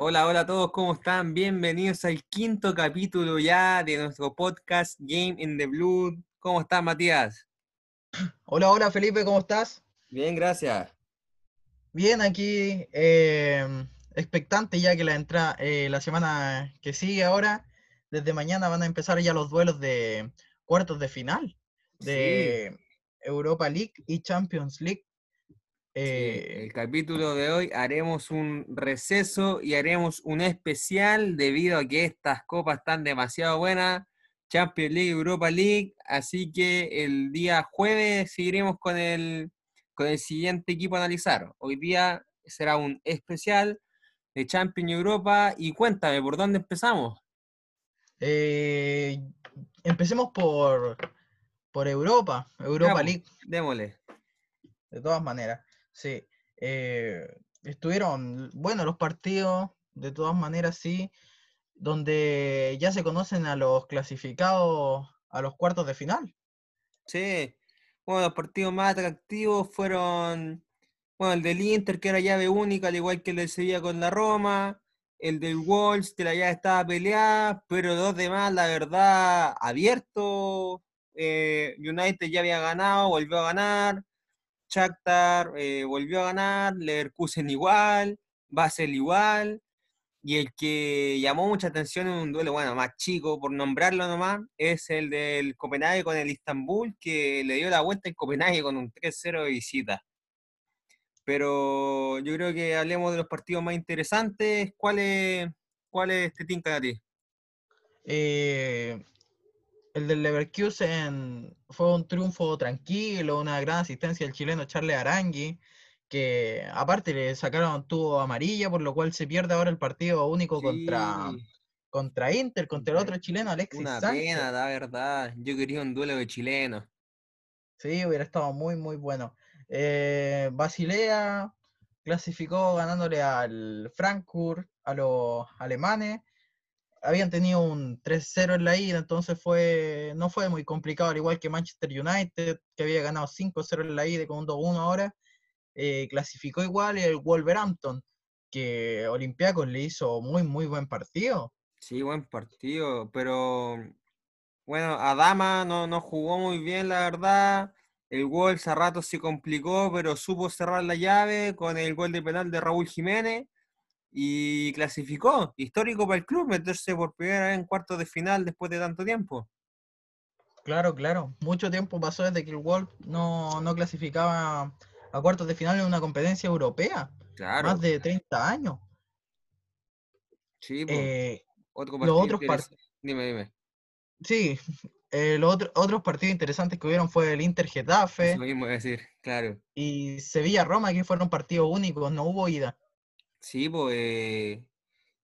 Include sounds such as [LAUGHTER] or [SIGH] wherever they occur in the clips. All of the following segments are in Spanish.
Hola, hola a todos, ¿cómo están? Bienvenidos al quinto capítulo ya de nuestro podcast Game in the Blue. ¿Cómo estás, Matías? Hola, hola Felipe, ¿cómo estás? Bien, gracias. Bien, aquí eh, expectante ya que la entra eh, la semana que sigue ahora, desde mañana van a empezar ya los duelos de cuartos de final de Europa League y Champions League. Sí, Eh, el capítulo de hoy haremos un receso y haremos un especial debido a que estas copas están demasiado buenas. Champions League, Europa League, así que el día jueves seguiremos con el, con el siguiente equipo a analizar. Hoy día será un especial de Champions Europa y cuéntame, ¿por dónde empezamos? eh, empecemos por, por Europa, Europa. League, Démosle. de todas maneras. Sí, eh, estuvieron buenos los partidos, de todas maneras, sí, donde ya se conocen a los clasificados a los cuartos de final. Sí, bueno, los partidos más atractivos fueron, bueno, el del Inter, que era llave única, al igual que el del Sevilla con la Roma, el del Wolves, que la llave estaba peleada, pero los demás, la verdad, abierto. eh, United ya había ganado, volvió a ganar. Shakhtar eh, volvió a ganar, Leverkusen igual, Basel igual. Y el que llamó mucha atención en un duelo, bueno, más chico, por nombrarlo nomás, es el del Copenhague con el Istanbul, que le dio la vuelta en Copenhague con un 3-0 de visita. Pero yo creo que hablemos de los partidos más interesantes. ¿Cuáles cuáles te tincan a ti? Eh, el del Leverkusen fue un triunfo tranquilo, una gran asistencia del chileno Charles Arangui, que aparte le sacaron tubo amarilla, por lo cual se pierde ahora el partido único contra, contra Inter, contra el otro chileno Alexis una Sánchez. pena, la verdad. Yo quería un duelo de chilenos. Sí, hubiera estado muy, muy bueno. Eh, Basilea clasificó ganándole al Frankfurt, a los alemanes. Habían tenido un 3-0 en la ida, entonces fue, no fue muy complicado, al igual que Manchester United, que había ganado 5-0 en la ida con un 2-1 ahora. eh, clasificó igual el Wolverhampton, que Olympiacos le hizo muy, muy buen partido. Sí, buen partido, pero bueno, Adama no, no jugó muy bien, la verdad. El Wolves a rato se complicó, pero supo cerrar la llave con el gol de penal de Raúl Jiménez y clasificó. Histórico para el club meterse por primera vez en cuartos de final después de tanto tiempo. Claro, claro. Mucho tiempo pasó desde que el Wolf no, no clasificaba a cuartos de final en una competencia europea. Claro, Más de 30 años. sí, pues, Eh, otro los otros par- interes- Dime, dime. sí, eh, los otro- otros partidos interesantes que hubieron fue el Inter Getafe Eso mismo decir, claro. y Sevilla Roma, que fueron partidos únicos, no hubo ida. Sí, pues eh,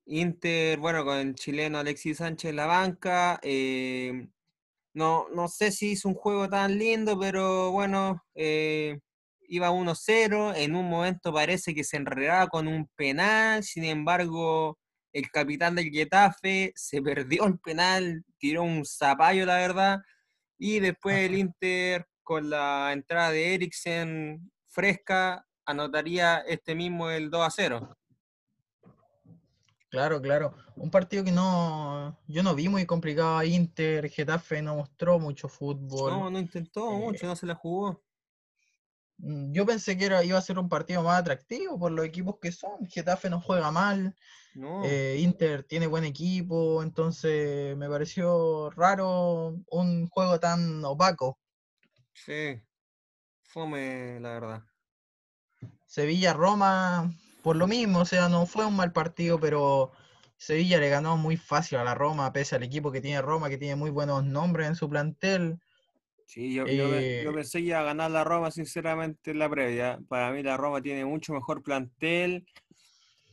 Inter, bueno, con el chileno Alexis Sánchez en la banca. eh, no, no sé si hizo un juego tan lindo, pero bueno, eh, iba 1-0. En un momento parece que se enredaba con un penal. Sin embargo, el capitán del Getafe se perdió el penal, tiró un zapallo, la verdad. Y después el Inter, con la entrada de Eriksen fresca, anotaría este mismo el 2-0. Claro, claro. Un partido que no, yo no vi muy complicado a Inter, Getafe no mostró mucho fútbol. No, no intentó eh, mucho, no se la jugó. Mm, Yo pensé que era, iba a ser un partido más atractivo por los equipos que son. Getafe no juega mal, No, eh, Inter tiene buen equipo, entonces me pareció raro un juego tan opaco. sí. Fome, la verdad. Sevilla-Roma, por lo mismo, o sea, no fue un mal partido, pero Sevilla le ganó muy fácil a la Roma, pese al equipo que tiene Roma, que tiene muy buenos nombres en su plantel. Sí, yo, yo, pe- yo Eh, pensé que iba a ganar la Roma, sinceramente, en la previa. Para mí la Roma tiene mucho mejor plantel,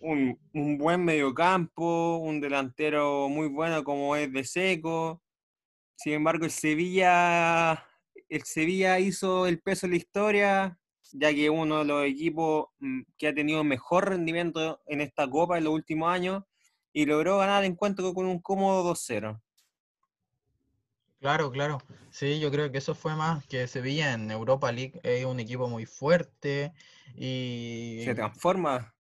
un, un buen mediocampo, un delantero muy bueno como es de Seco. Sin embargo, el Sevilla, el Sevilla hizo el peso de la historia, ya que uno de los equipos mm, que ha tenido mejor rendimiento en esta Copa en los últimos años y logró ganar el encuentro con un cómodo 2-0. Claro, claro. Sí, yo creo que eso fue más que Sevilla en Europa League es un equipo muy fuerte y Se transforma.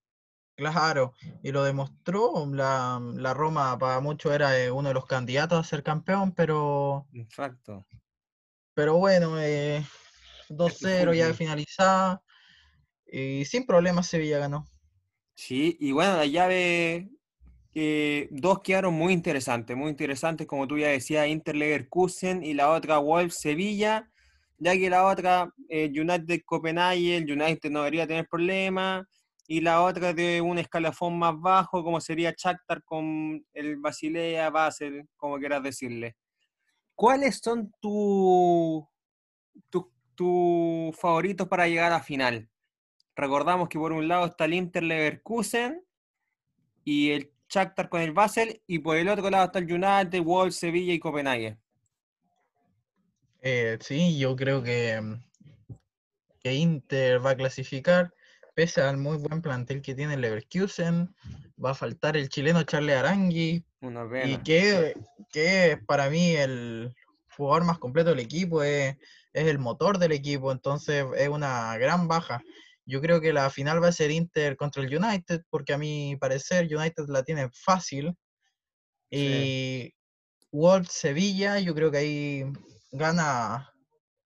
Claro, y lo demostró. La, la Roma para muchos era eh, uno de los candidatos a ser campeón, pero, Exacto. pero bueno, eh, 2-0 ya finalizada. Y sin problemas Sevilla ganó. Sí, y bueno, la llave, eh, dos quedaron muy interesantes, muy interesantes, como tú ya decías, Inter Leverkusen y la otra Wolves Sevilla, ya que la otra eh, United Copenhague, el United no debería tener problemas, y la otra de un escalafón más bajo, como sería Shakhtar con el Basilea, Basel, como quieras decirle. ¿Cuáles son tus tu, tus favoritos para llegar a final? Recordamos que por un lado está el Inter Leverkusen y el Shakhtar con el Basel, y por el otro lado está el United, Wolves, Sevilla y Copenhague. Eh, sí, yo creo que, mm, que Inter va a clasificar, pese al muy buen plantel que tiene el Leverkusen. Va a faltar el chileno Charles Arangui, Una y que, que es para mí el jugador más completo del equipo, es, es el motor del equipo, entonces es una gran baja. Yo creo que la final va a ser Inter contra el United, porque a mi parecer United la tiene fácil. Sí. Y Wolves Sevilla, yo creo que ahí gana.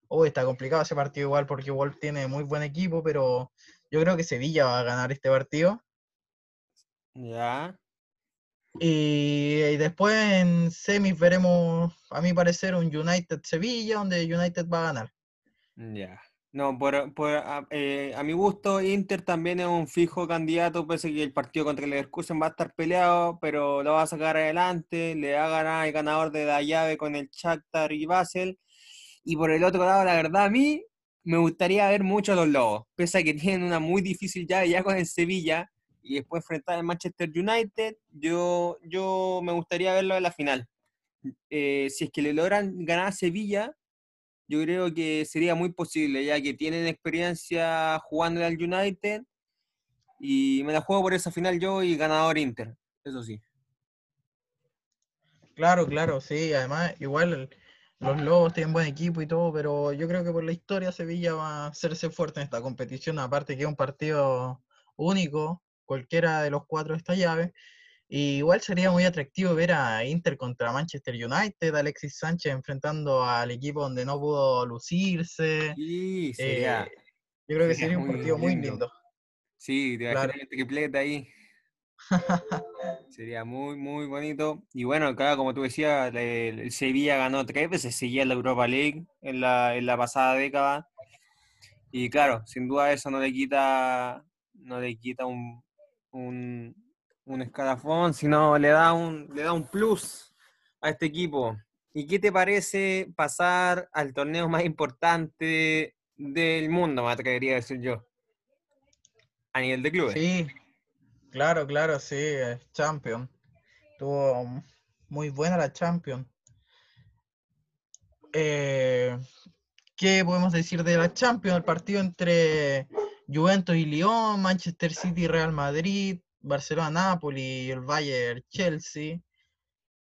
Oh, está complicado ese partido igual porque Wolves tiene muy buen equipo, pero yo creo que Sevilla va a ganar este partido. Ya. Y, después en semis veremos, a mi parecer, un United Sevilla, donde United va a ganar. Ya. No, por, por, a, eh, mi gusto, Inter también es un fijo candidato, pese que el partido contra el Leverkusen va a estar peleado, pero lo va a sacar adelante, le va a ganar el ganador de la llave con el Shakhtar y Basel. Y por el otro lado, la verdad, a mí me gustaría ver mucho a los Lobos, pese a que tienen una muy difícil llave ya con el Sevilla y después enfrentar al Manchester United, yo, yo me gustaría verlo en la final. Eh, si es que le logran ganar a Sevilla, yo creo que sería muy posible, ya que tienen experiencia jugando al United y me la juego por esa final yo y ganador Inter, eso sí. Claro, claro, sí, además, igual los Lobos tienen buen equipo y todo, pero yo creo que por la historia Sevilla va a hacerse fuerte en esta competición, aparte que es un partido único, cualquiera de los cuatro de esta llave. Y igual sería muy atractivo ver a Inter contra Manchester United, Alexis Sánchez enfrentando al equipo donde no pudo lucirse. Sí, sería, Eh, yo creo que sería sería un partido muy lindo. lindo. sí, te claro. el triplete ahí, [LAUGHS] sería muy, muy bonito. Y bueno, acá, como tú decías, el, el Sevilla ganó tres veces seguía la Europa League en la, en la pasada década. Y claro, sin duda eso no le quita, no le quita un, un, un escalafón, sino le da un, le da un plus a este equipo. ¿Y qué te parece pasar al torneo más importante del mundo, me atrevería a decir yo? A nivel de clubes. Sí, claro, claro, sí, Champion. Tuvo muy buena la Champion. Eh, ¿qué podemos decir de la Champions? El partido entre Juventus y Lyon, Manchester City y Real Madrid, Barcelona, Napoli el Bayern Chelsea,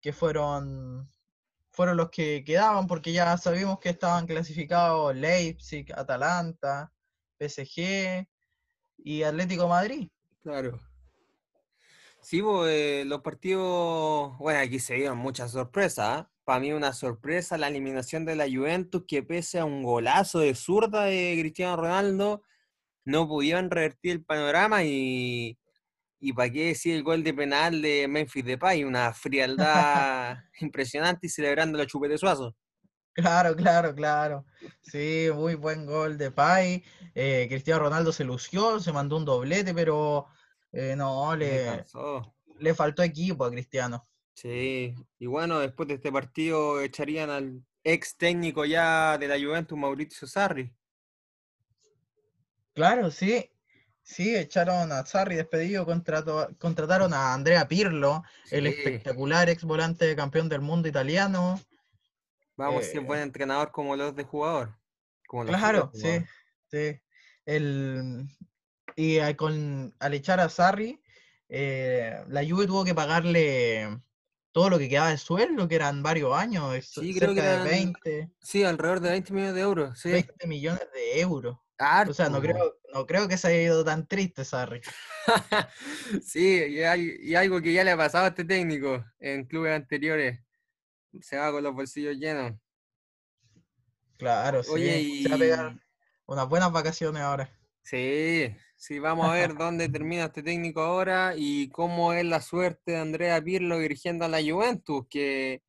que fueron, fueron los que quedaban porque ya sabíamos que estaban clasificados Leipzig, Atalanta, PSG y Atlético Madrid. Claro. Sí, eh, los partidos, bueno, aquí se dieron muchas sorpresas. Para mí una sorpresa la eliminación de la Juventus, que pese a un golazo de zurda de Cristiano Ronaldo, no pudieron revertir el panorama y, y para qué decir el gol de penal de Memphis Depay, una frialdad [LAUGHS] impresionante y celebrando la chupete suazo. Claro, claro, claro. Sí, muy buen gol de Pai. Eh, Cristiano Ronaldo se lució, se mandó un doblete, pero eh, no, Le le faltó equipo a Cristiano. Sí, y bueno, después de este partido echarían al ex técnico ya de la Juventus, Mauricio Sarri. Claro, sí. Sí, echaron a Sarri despedido, contrato- contrataron a Andrea Pirlo, el espectacular ex volante de campeón del mundo italiano. Vamos a ser Eh, buen entrenador como los de jugador. Como los Claro, de sí, jugador. sí. El, y a- con, al echar a Sarri, eh, la Juve tuvo que pagarle todo lo que quedaba de sueldo, que eran varios años, es- Sí, creo que cerca de eran 20, sí, alrededor de 20 millones de euros. Sí. 20 millones de euros. O sea, no creo, no creo que se haya ido tan triste, Sarri. [LAUGHS] sí, y, hay, y, algo que ya le ha pasado a este técnico en clubes anteriores. Se va con los bolsillos llenos. Claro, sí. Se va a pegar unas buenas vacaciones ahora. Sí, sí, vamos a ver dónde termina este técnico ahora y cómo es la suerte de Andrea Pirlo dirigiendo a la Juventus, que,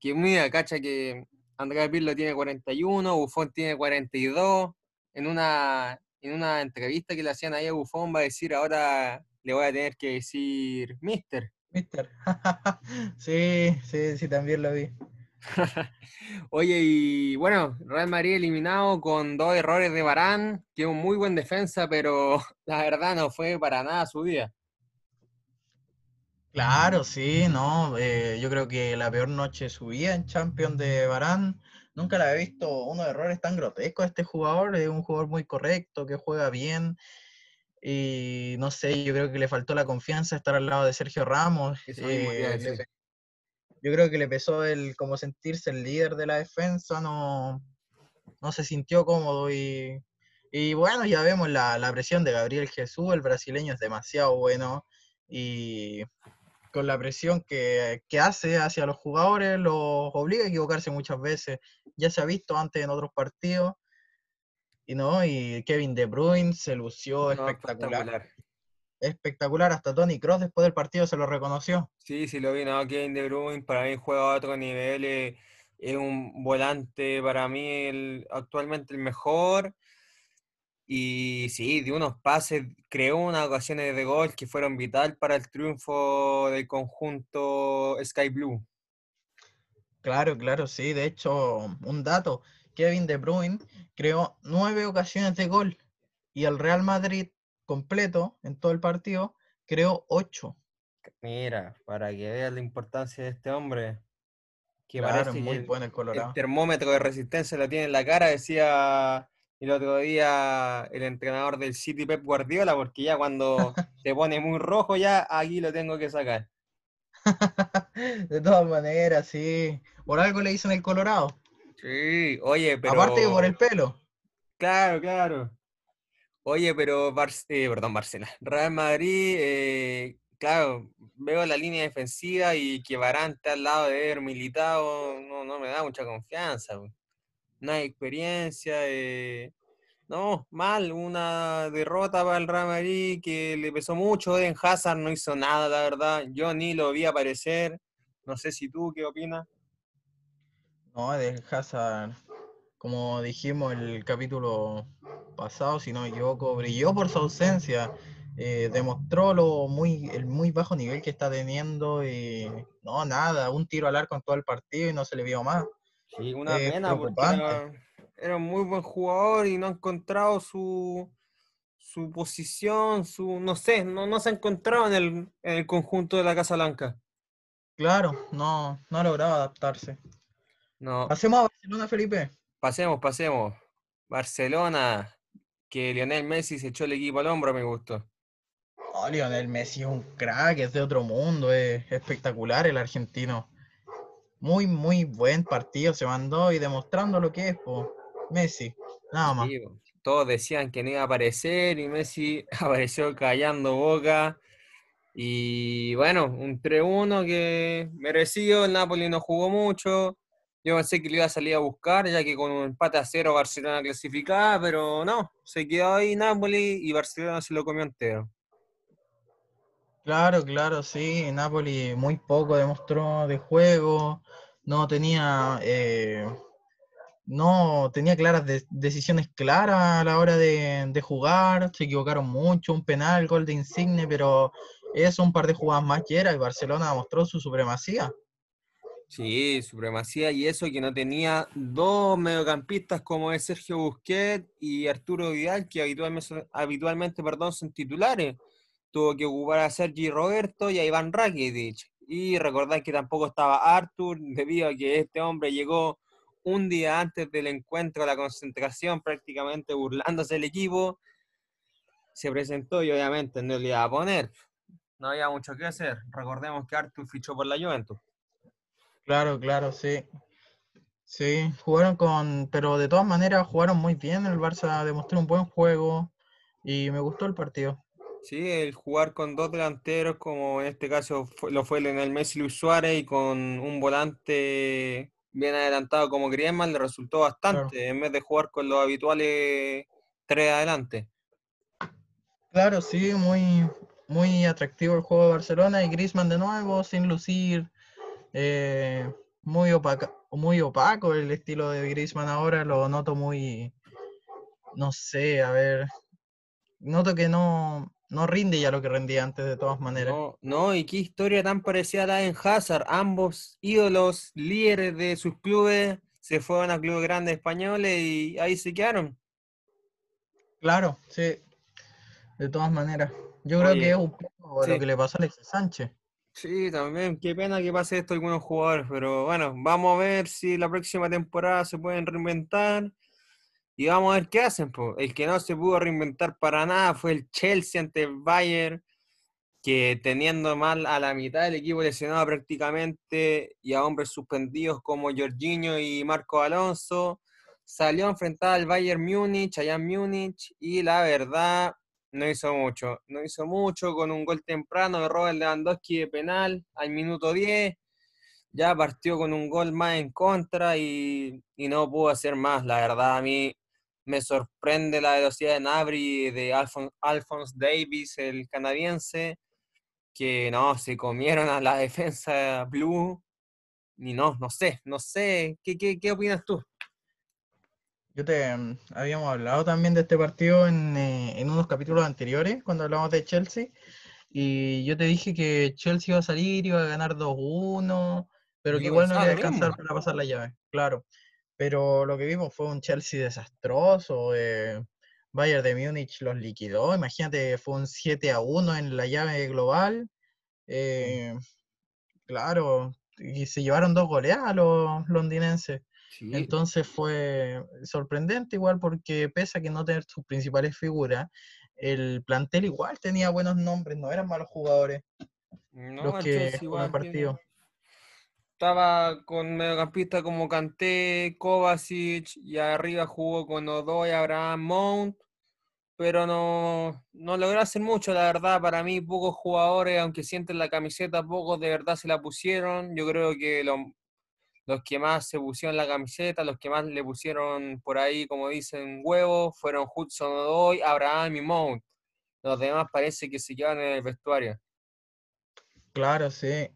que mira, cacha que Andrea Pirlo tiene 41, Buffon tiene 42. En una, en una entrevista que le hacían ahí a Buffon va a decir ahora le voy a tener que decir Mister. Mister. [LAUGHS] sí, sí, sí, también lo vi. [LAUGHS] Oye, y bueno, Real Madrid eliminado con dos errores de Barán, que es un muy buen defensa, pero [LAUGHS] la verdad no fue para nada su día. Claro, sí, no, eh, yo creo que la peor noche de su vida en Champions de Barán, nunca la había visto unos errores tan grotescos este jugador, es un jugador muy correcto, que juega bien, y no sé, yo creo que le faltó la confianza estar al lado de Sergio Ramos. Eh, yo creo que le pesó el como sentirse el líder de la defensa, no, no se sintió cómodo y, y bueno, ya vemos la, la, presión de Gabriel Jesús, el brasileño es demasiado bueno y con la presión que, que hace hacia los jugadores los obliga a equivocarse muchas veces. Ya se ha visto antes en otros partidos. Y no, y Kevin De Bruyne se lució espectacular espectacular. Hasta Tony Cross después del partido se lo reconoció. Sí, sí lo vi, no, Kevin De Bruyne para mí juega a otro nivel, eh, es, un volante para mí el, actualmente el mejor. Y sí, de unos pases, creó unas ocasiones de gol que fueron vital para el triunfo del conjunto Sky Blue. Claro, claro, sí. De hecho, un dato, Kevin De Bruyne creó nueve ocasiones de gol y el Real Madrid completo en todo el partido, creó 8. Mira, para que veas la importancia de este hombre. Que parece muy el, bueno el Colorado. El termómetro de resistencia lo tiene en la cara, decía el otro día el entrenador del City Pep Guardiola, porque ya cuando [LAUGHS] te pone muy rojo, ya aquí lo tengo que sacar. [LAUGHS] de todas maneras, sí. Por algo le dicen el Colorado. Sí, oye, pero. Aparte que por el pelo. Claro, claro. Oye, pero eh, perdón, Barcelona. Real Madrid, eh, claro, veo la línea defensiva y que Varante al lado de él militado no, no me da mucha confianza. No hay experiencia. Eh, no, mal, una derrota para el Real que le pesó mucho. En Hazard no hizo nada, la verdad. Yo ni lo vi aparecer. No sé si tú, ¿qué opinas? No, de Hazard como dijimos el capítulo pasado, si no me equivoco, brilló por su ausencia. Eh, demostró lo muy, el muy bajo nivel que está teniendo y no, nada, un tiro al arco en todo el partido y no se le vio más. Sí, una pena porque era, un muy buen jugador y no ha encontrado su, su posición, su, no sé, no, no se ha encontrado en el, en el conjunto de la Casa Blanca. Claro, no, no ha logrado adaptarse. No. Pasemos a Barcelona, Felipe. Pasemos, pasemos. Barcelona, que Lionel Messi se echó el equipo al hombro, me gustó. Oh, Lionel Messi es un crack, es de otro mundo, es espectacular el argentino. Muy, muy buen partido se mandó y demostrando lo que es, po. Messi, nada más. todos decían que no iba a aparecer y Messi [LAUGHS] apareció callando boca. Y bueno, un 3-1 que merecido, el Napoli no jugó mucho, yo pensé que le iba a salir a buscar, ya que con un empate a cero Barcelona clasificaba, pero no, se quedó ahí Napoli y Barcelona se lo comió entero. Claro, claro, sí, Napoli muy poco demostró de juego, no tenía, eh, no tenía claras decisiones claras a la hora de, de, jugar, se equivocaron mucho, un penal, gol de Insigne, pero eso un par de jugadas más que era y Barcelona demostró su supremacía. Sí, supremacía y eso que no tenía dos mediocampistas como es Sergio Busquets y Arturo Vidal, que habitualmente, habitualmente perdón, son titulares. Tuvo que ocupar a Sergi Roberto y a Iván Rakitic. Y recordar que tampoco estaba Artur, [LAUGHS] debido a que este hombre llegó un día antes del encuentro a la concentración, prácticamente burlándose del equipo. Se presentó y obviamente no le iba a poner. No había mucho que hacer. Recordemos que Artur fichó por la Juventus. Claro, claro, sí. Sí, jugaron con, pero de todas maneras jugaron muy bien. El Barça demostró un buen juego y me gustó el partido. Sí, el jugar con dos delanteros, como en este caso fue- lo fue Lionel Messi Luis Suárez, y con un volante bien adelantado como Griezmann, le resultó Claro. bastante, en vez de jugar con los habituales tres adelante. Claro, sí, muy, muy atractivo el juego de Barcelona y Griezmann de nuevo, sin lucir, eh, muy opaca, muy opaco el estilo de Griezmann ahora, lo noto muy, no sé, a ver, noto que no, no rinde ya lo que rendía antes de todas maneras. No, no, y qué historia tan parecida a la Eden Hazard. Ambos ídolos, líderes de sus clubes, se fueron a clubes grandes españoles y ahí se quedaron. Claro, sí, de todas maneras. Yo creo que es un poco lo que le pasó a Alexis Sánchez. Sí, también, qué pena que pase esto a algunos jugadores, pero bueno, vamos a ver si la próxima temporada se pueden reinventar y vamos a ver qué hacen. po. El que no se pudo reinventar para nada fue el Chelsea ante el Bayern, que teniendo mal a la mitad del equipo lesionado prácticamente y a hombres suspendidos como Jorginho y Marco Alonso, salió a enfrentar al Bayern Múnich, allá en Múnich, y la verdad no hizo mucho. No hizo mucho con un gol temprano de Robert Lewandowski de penal al minuto 10. Ya partió con un gol más en contra y, y no pudo hacer más. La verdad, a mí me sorprende la velocidad de Nabri y de Alphon- Alphonse Davis, el canadiense, que no, se comieron a la [LAUGHS] defensa blue. Y no, no sé, no sé. ¿Qué, qué, qué opinas tú? Yo te mm, habíamos hablado también de este partido en, eh, en unos capítulos anteriores, cuando hablamos de Chelsea, y yo te dije que Chelsea iba a salir, iba a ganar 2-1, pero que igual no iba a alcanzar para pasar la llave, claro. Pero lo que vimos fue un Chelsea desastroso, eh, Bayern de Múnich los liquidó, imagínate, fue un 7-1 en la llave global, eh, claro, y se llevaron dos goleadas a los londinenses. Sí, Entonces fue sorprendente igual porque pese a que no tener sus principales figuras, el plantel igual tenía buenos nombres, no eran malos jugadores no, los que jugaron el tiene- partido. Estaba con mediocampistas como Kanté, Kovacic y arriba jugó con Odoi, Abraham, Mount, pero no, no logró hacer mucho, la verdad. Para mí, pocos jugadores, aunque sienten la camiseta, pocos de verdad se la pusieron. Yo creo que lo- los que más se pusieron la camiseta, los que más le pusieron por ahí, como dicen, huevos, fueron Hudson Odoi, Abraham y Mount. Los demás parece que se quedan en el vestuario. Claro, sí,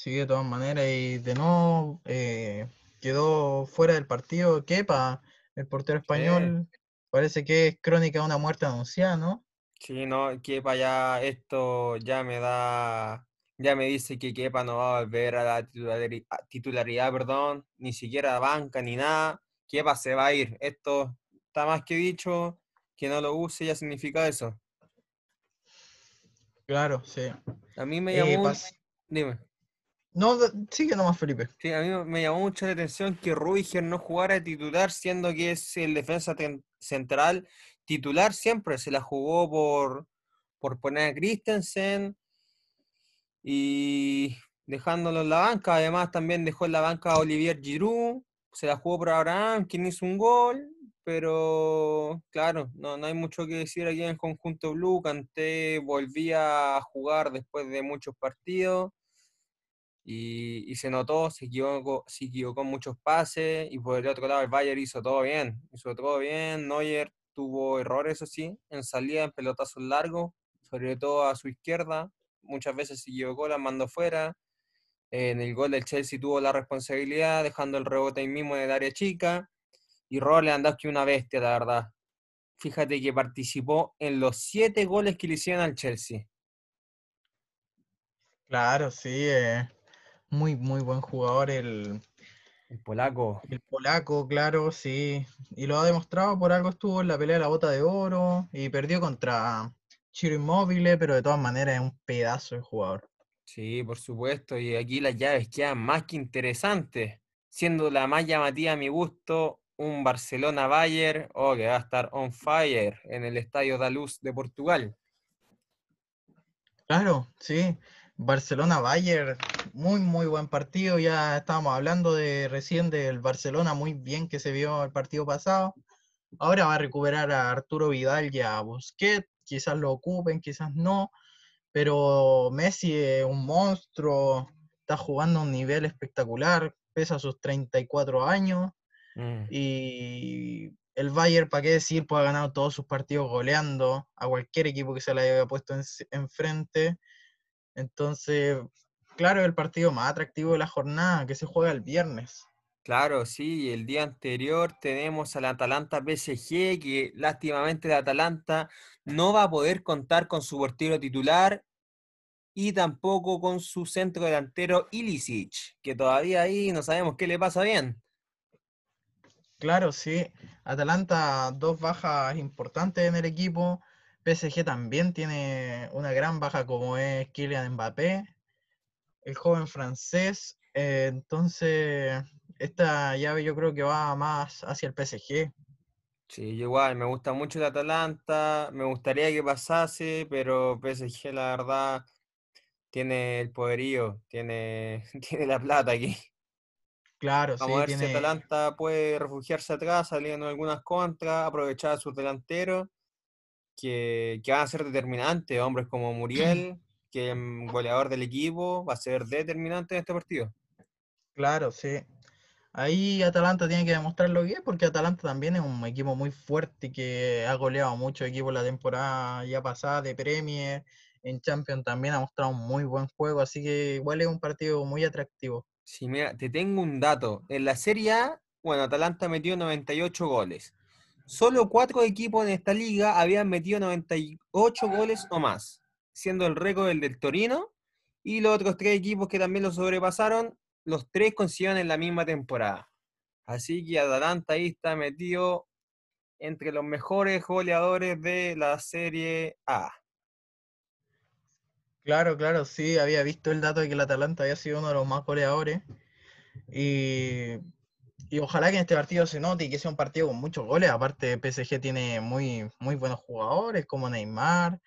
sí, de todas maneras. Y de nuevo eh, quedó fuera del partido Kepa, el portero español. Parece que es crónica de una muerte anunciada, ¿no? Sí, no, Kepa ya, esto ya me da, ya me dice que Kepa no va a volver a la titularidad, perdón, ni siquiera a banca ni nada. Kepa se va a ir. Esto está más que dicho, que no lo use ya significa eso. Claro, sí. A mí me Eh, llamó, dime, No, sigue nomás, Felipe. sí, a mí me llamó mucho la atención que Rudiger no jugara titular, siendo que es el defensa central titular siempre, se la jugó por, por poner a Christensen y dejándolo en la banca. Además, también dejó en la banca a Olivier Giroud, se la jugó por Abraham, quien hizo un gol, pero claro, no, no hay mucho que decir aquí en el conjunto Blue. Kanté volvía a jugar después de muchos partidos y, se notó, se equivocó, se en muchos pases y por el otro lado el Bayern hizo todo bien, hizo todo bien, Neuer tuvo errores, eso sí, en salida, en pelotazos largos, sobre todo a su izquierda, muchas veces se equivocó, la mandó fuera, en el gol del Chelsea tuvo la responsabilidad, dejando el rebote ahí mismo en el área chica, y Robert Lewandowski una bestia, la verdad. Fíjate que participó en los siete goles que le hicieron al Chelsea. Claro, sí, eh, muy, muy buen jugador el, El polaco. el polaco, claro, sí. Y lo ha demostrado, por algo estuvo en la pelea de la bota de oro y perdió contra Chiro Inmóvil, pero de todas maneras es un pedazo de jugador. Sí, por supuesto, y aquí las llaves quedan más que interesantes, siendo la más llamativa a mi gusto un Barcelona-Bayern, o que va a estar on fire en el Estadio da Luz de Portugal. Claro, sí. Barcelona-Bayern, muy muy buen partido. Ya estábamos hablando de recién del Barcelona, muy bien que se vio el partido pasado. Ahora va a recuperar a Arturo Vidal y a Busquets, quizás lo ocupen, quizás no, pero Messi es un monstruo, está jugando a un nivel espectacular, pesa sus 34 años Mm. y el Bayern, ¿para qué decir? Pues ha ganado todos sus partidos goleando a cualquier equipo que se le haya puesto en- enfrente. Entonces, claro, el partido más atractivo de la jornada que se juega el viernes. Claro, sí, el día anterior tenemos al Atalanta PSG, que lástimamente el Atalanta no va a poder contar con su portero titular y tampoco con su centro delantero Ilicic, que todavía ahí no sabemos qué le pasa bien. Claro, sí. Atalanta, dos bajas importantes en el equipo. PSG también tiene una gran baja como es Kylian Mbappé, el joven francés. Eh, entonces, esta llave yo creo que va más hacia el PSG. Sí, yo igual, me gusta mucho el Atalanta, me gustaría que pasase, pero PSG la verdad tiene el poderío, tiene, [LAUGHS] tiene la plata aquí. Claro, Vamos a sí, ver si Atalanta puede refugiarse atrás, saliendo algunas contras, aprovechar a sus delanteros, que, que van a ser determinantes. Hombres como Muriel, que es un goleador del equipo, va a ser determinante en este partido. claro, sí. Ahí Atalanta tiene que demostrar lo que es, porque Atalanta también es un equipo muy fuerte que ha goleado muchos equipos la temporada ya pasada de Premier. En Champions también ha mostrado un muy buen juego, así que igual es un partido muy atractivo. Sí, mira, te tengo un dato. En la Serie A, bueno, Atalanta metió 98 goles. Solo cuatro equipos en esta liga habían metido 98 goles o más, siendo el récord el del Torino y los otros tres equipos que también lo sobrepasaron, los tres consiguieron en la misma temporada. Así que Atalanta ahí está metido entre los mejores goleadores de la Serie A. Claro, claro, sí, había visto el dato de que el Atalanta había sido uno de los más goleadores. Y, y ojalá que en este partido se note y que sea un partido con muchos goles. Aparte, PSG tiene muy, muy buenos jugadores como Neymar,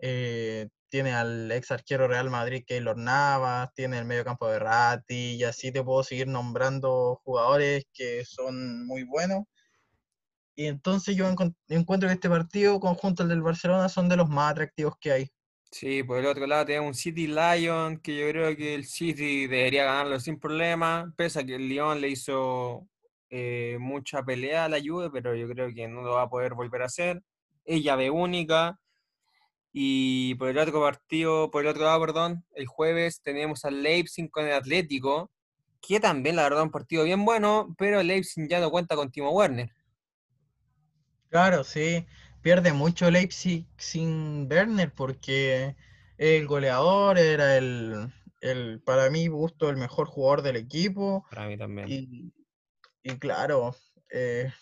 eh, tiene al ex arquero Real Madrid Keylor Navas, tiene el medio campo de Ratti, y así te puedo seguir nombrando jugadores que son muy buenos. Y entonces yo encuentro que este partido, conjunto al del Barcelona, son de los más atractivos que hay. Sí, por el otro lado tenemos un City Lion, que yo creo que el City debería ganarlo sin problema, pese a que el Lyon le hizo eh, mucha pelea a la Juve, pero yo creo que no lo va a poder volver a hacer. Es llave única. Y por el otro partido, por el otro lado, perdón, el jueves tenemos al Leipzig con el Atlético, que también la verdad un partido bien bueno, pero el Leipzig ya no cuenta con Timo Werner. Claro, sí. Pierde mucho Leipzig sin Werner porque el goleador era el, el, para mi gusto, el mejor jugador del equipo. Para mí también. Y, y claro, eh,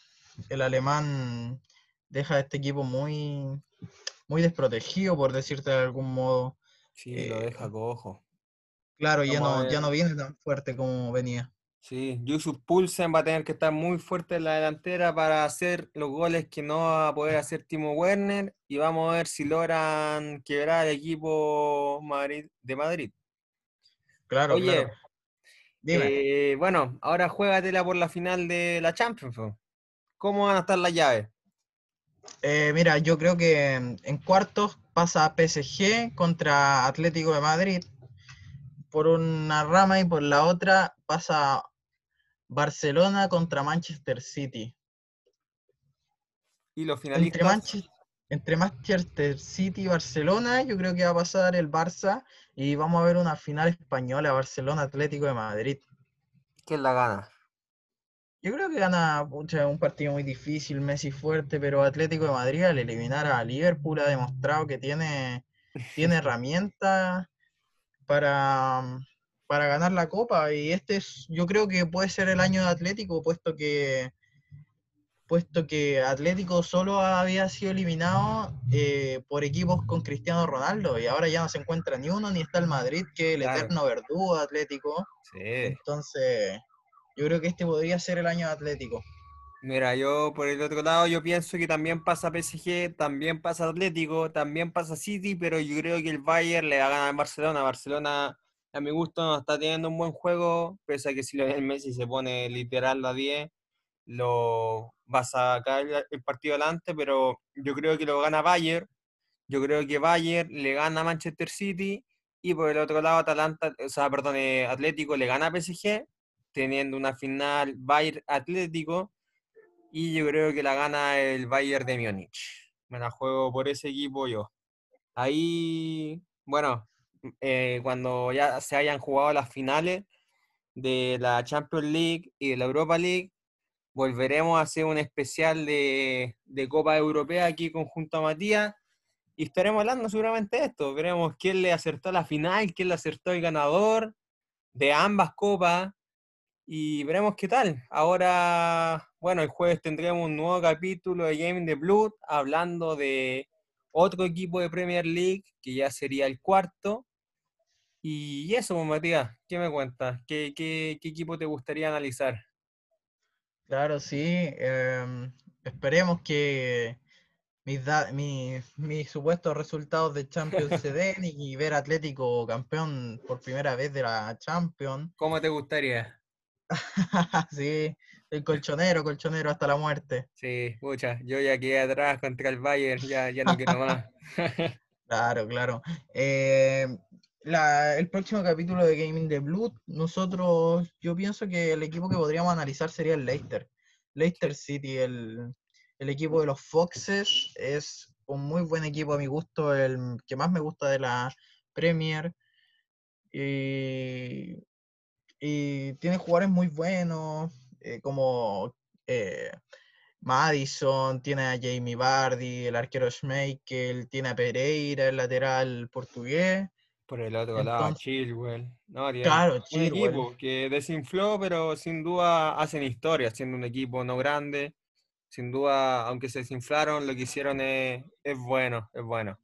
el alemán deja a este equipo muy, muy desprotegido, por decirte de algún modo. Sí, lo eh, deja cojo. Claro, ya Vamos no, ya no viene tan fuerte como venía. Sí, Yusuf Poulsen va a tener que estar muy fuerte en la delantera para hacer los goles que no va a poder hacer Timo Werner y vamos a ver si logran quebrar el equipo Madrid, de Madrid. Claro, Oye, claro. Dime. eh, bueno, ahora juégatela por la final de la Champions. ¿Cómo van a estar las llaves? Eh, mira, yo creo que en en cuartos pasa PSG contra Atlético de Madrid por una rama y por la otra pasa Barcelona contra Manchester City. Y los Entre, finalistas, Manche- entre Manchester City y Barcelona, yo creo que va a pasar el Barça y vamos a ver una final española, Barcelona Atlético de Madrid. ¿quién la gana? Yo creo que gana pucha, un partido muy difícil, Messi fuerte, pero Atlético de Madrid al eliminar a Liverpool ha demostrado que tiene, tiene [LAUGHS] herramientas para, para ganar la copa. Y este es, yo creo que puede ser el año de Atlético, puesto que puesto que Atlético solo había sido eliminado eh, por equipos con Cristiano Ronaldo y ahora ya no se encuentra ni uno ni está el Madrid, que es el Claro. eterno verdugo de Atlético. Sí. Entonces, yo creo que este podría ser el año de Atlético. Mira, yo por el otro lado, yo pienso que también pasa PSG, también pasa Atlético, también pasa City, pero yo creo que el Bayern le va a ganar a Barcelona. Barcelona, a mi gusto, está teniendo un buen juego, pese a que si el Messi se pone literal la 10, lo va a sacar el partido adelante, pero yo creo que lo gana Bayern. Yo creo que Bayern le gana a Manchester City y por el otro lado Atalanta, o sea, perdón, eh, Atlético le gana a PSG, teniendo una final Bayern Atlético y yo creo que la gana el Bayern de Múnich. Me la juego por ese equipo yo. Ahí, bueno, eh, cuando ya se hayan jugado las finales de la Champions League y de la Europa League, volveremos a hacer un especial de, de Copa Europea aquí con junto a Matías y estaremos hablando seguramente de esto. Veremos quién le acertó la final, quién le acertó el ganador de ambas copas y veremos qué tal. Ahora, bueno, el jueves tendremos un nuevo capítulo de Game the Blood hablando de otro equipo de Premier League, que ya sería el cuarto. Y eso, pues, Matías, ¿qué me cuentas? ¿Qué, qué, qué equipo te gustaría analizar? Claro, sí. em, esperemos que mis, da- mi- mis supuestos resultados de Champions se [LAUGHS] den y ver Atlético campeón por primera vez de la Champions. ¿Cómo te gustaría? [LAUGHS] Sí, el colchonero, colchonero hasta la muerte. Sí, pucha, yo ya quedé atrás contra el Bayern, ya, ya no quiero más. [LAUGHS] Claro, claro. Eh, la- el próximo capítulo de Gaming the Blood, nosotros, yo pienso que el equipo que podríamos analizar sería el Leicester. Leicester City, el, el equipo de los Foxes, es un muy buen equipo a mi gusto, el que más me gusta de la Premier. Y, y tiene jugadores muy buenos, eh, como eh, Madison, tiene a Jamie Vardy, el arquero Schmeichel, tiene a Pereira, el lateral portugués. Por el otro lado, Chilwell. No, Claro, un equipo que desinfló, pero sin duda hacen historia, siendo un equipo no grande. Sin duda, aunque se desinflaron, lo que hicieron es, es bueno, es bueno.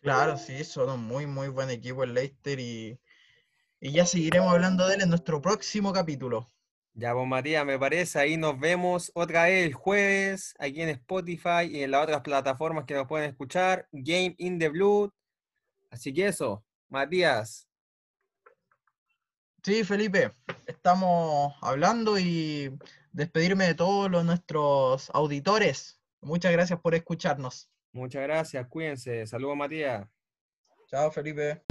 Claro, sí, son un muy, muy buen equipo el Leicester y, y ya seguiremos hablando de él en nuestro próximo capítulo. Ya, pues Matías, me parece, ahí nos vemos otra vez el jueves, aquí en Spotify y en las otras plataformas que nos pueden escuchar, Game in the Blood. Así que eso, Matías, Sí, Felipe, estamos hablando y despedirme de todos los, nuestros auditores. Muchas gracias por escucharnos. muchas gracias, cuídense. Saludos, Matías. Chao, Felipe.